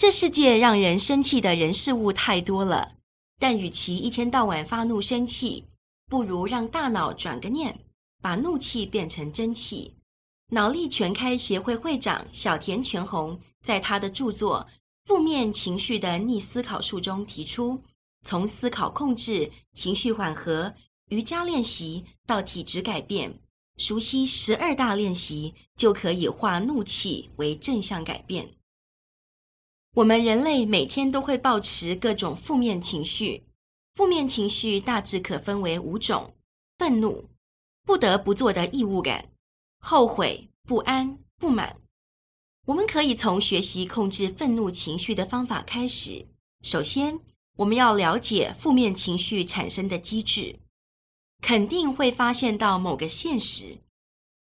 这世界让人生气的人事物太多了，但与其一天到晚发怒生气，不如让大脑转个念，把怒气变成真气。脑力全开协会会长小田全弘在他的著作《负面情绪的逆思考术》中提出，从思考控制、情绪缓和、瑜伽练习到体质改变，熟悉十二大练习，就可以化怒气为正向改变。我们人类每天都会抱持各种负面情绪，负面情绪大致可分为五种：愤怒、不得不做的义务感。后悔、不安、不满，我们可以从学习控制愤怒情绪的方法开始。首先，我们要了解负面情绪产生的机制，肯定会发现到某个现实，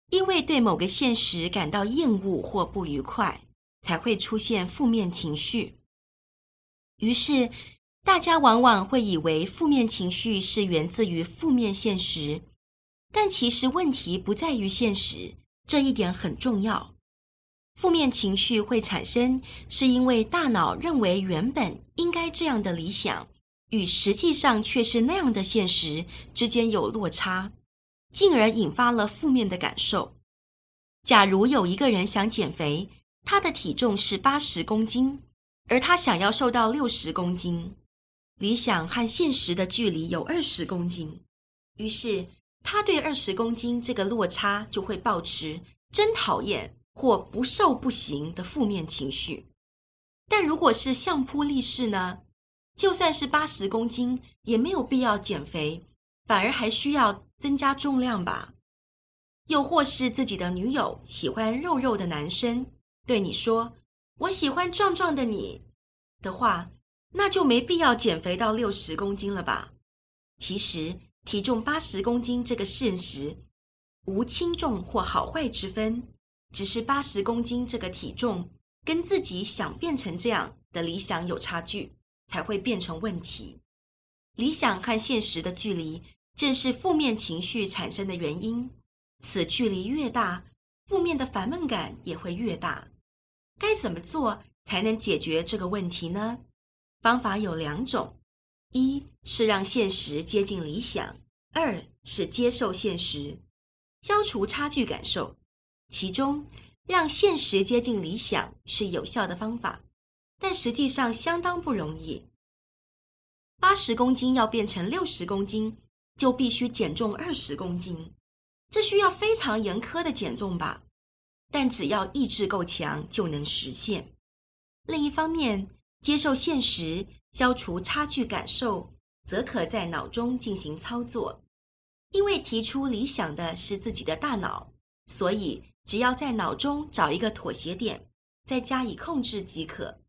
因为对某个现实感到厌恶或不愉快，才会出现负面情绪。于是，大家往往会以为负面情绪是源自于负面现实。但其实问题不在于现实，这一点很重要。负面情绪会产生，是因为大脑认为原本应该这样的理想，与实际上却是那样的现实之间有落差，进而引发了负面的感受。假如有一个人想减肥，他的体重是八十公斤，而他想要瘦到六十公斤，理想和现实的距离有二十公斤，于是，他对二十公斤这个落差就会抱持真讨厌或不瘦不行的负面情绪。但如果是相扑力士呢？就算是八十公斤，也没有必要减肥，反而还需要增加重量吧？又或是自己的女友喜欢肉肉的男生，对你说“我喜欢壮壮的你”的话，那就没必要减肥到六十公斤了吧？其实。体重八十公斤这个现实，无轻重或好坏之分，只是八十公斤这个体重跟自己想变成这样的理想有差距，才会变成问题。理想和现实的距离，正是负面情绪产生的原因。此距离越大，负面的烦闷感也会越大。该怎么做才能解决这个问题呢？方法有两种。一是让现实接近理想，二是接受现实，消除差距感受。其中，让现实接近理想是有效的方法，但实际上相当不容易。八十公斤要变成六十公斤，就必须减重二十公斤，这需要非常严苛的减重吧？但只要意志够强，就能实现。另一方面，接受现实。消除差距感受，则可在脑中进行操作。因为提出理想的是自己的大脑，所以只要在脑中找一个妥协点，再加以控制即可。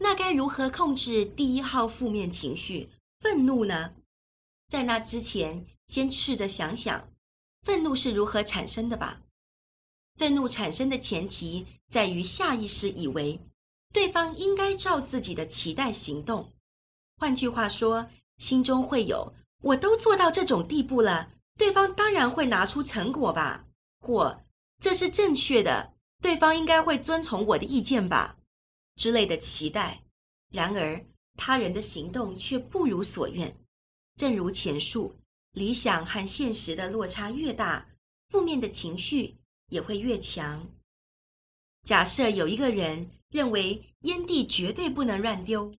那该如何控制第一号负面情绪——愤怒呢？在那之前，先试着想想，愤怒是如何产生的吧。愤怒产生的前提在于下意识以为。对方应该照自己的期待行动，换句话说，心中会有“我都做到这种地步了，对方当然会拿出成果吧”或“这是正确的，对方应该会遵从我的意见吧”之类的期待。然而，他人的行动却不如所愿。正如前述，理想和现实的落差越大，负面的情绪也会越强。假设有一个人。认为烟蒂绝对不能乱丢。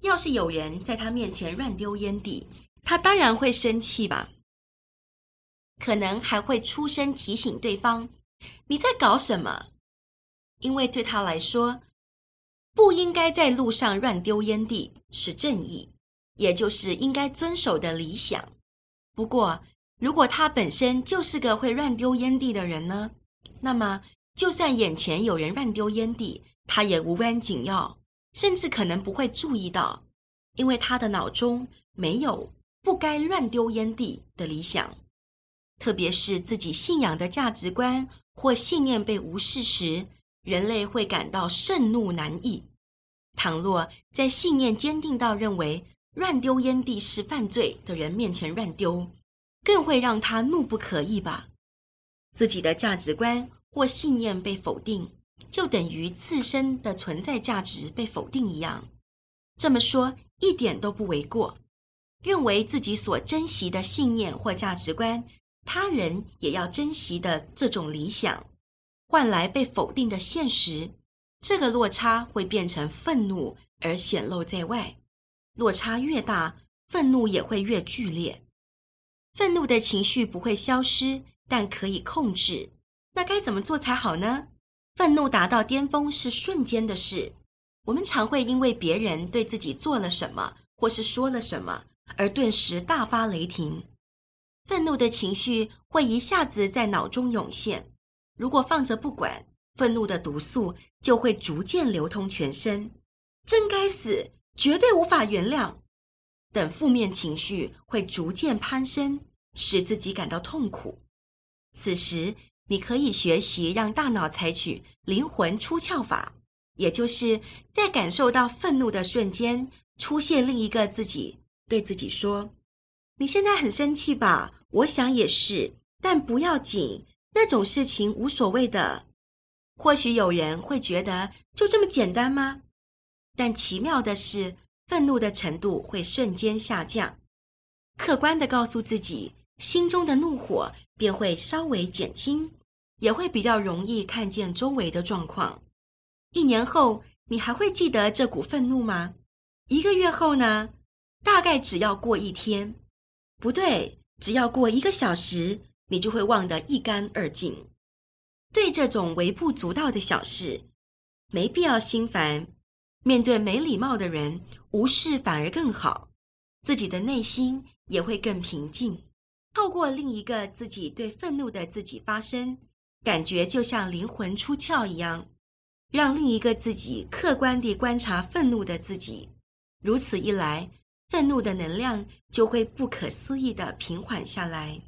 要是有人在他面前乱丢烟蒂，他当然会生气吧？可能还会出声提醒对方：“你在搞什么？”因为对他来说，不应该在路上乱丢烟蒂是正义，也就是应该遵守的理想。不过，如果他本身就是个会乱丢烟蒂的人呢？那么，就算眼前有人乱丢烟蒂，他也无关紧要，甚至可能不会注意到，因为他的脑中没有不该乱丢烟蒂的理想。特别是自己信仰的价值观或信念被无视时，人类会感到盛怒难抑。倘若在信念坚定到认为乱丢烟蒂是犯罪的人面前乱丢，更会让他怒不可遏吧？自己的价值观或信念被否定。就等于自身的存在价值被否定一样。这么说一点都不为过。认为自己所珍惜的信念或价值观，他人也要珍惜的这种理想，换来被否定的现实，这个落差会变成愤怒而显露在外。落差越大，愤怒也会越剧烈。愤怒的情绪不会消失，但可以控制。那该怎么做才好呢？愤怒达到巅峰是瞬间的事。我们常会因为别人对自己做了什么，或是说了什么，而顿时大发雷霆。愤怒的情绪会一下子在脑中涌现。如果放着不管，愤怒的毒素就会逐渐流通全身。真该死！绝对无法原谅，等负面情绪会逐渐攀升，使自己感到痛苦。此时，你可以学习让大脑采取灵魂出窍法，也就是在感受到愤怒的瞬间，出现另一个自己，对自己说：“你现在很生气吧？我想也是，但不要紧，那种事情无所谓的。”或许有人会觉得，就这么简单吗？但奇妙的是，愤怒的程度会瞬间下降。客观地告诉自己，心中的怒火便会稍微减轻，也会比较容易看见周围的状况。一年后，你还会记得这股愤怒吗？一个月后呢？大概只要过一天，不对，只要过一个小时，你就会忘得一干二净。对这种微不足道的小事，没必要心烦。面对没礼貌的人，无视反而更好，自己的内心也会更平静。透过另一个自己对愤怒的自己发声，感觉就像灵魂出窍一样，让另一个自己客观地观察愤怒的自己。如此一来，愤怒的能量就会不可思议地平缓下来。